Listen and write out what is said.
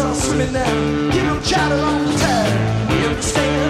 all swimming now. You don't chatter all the time. You understand?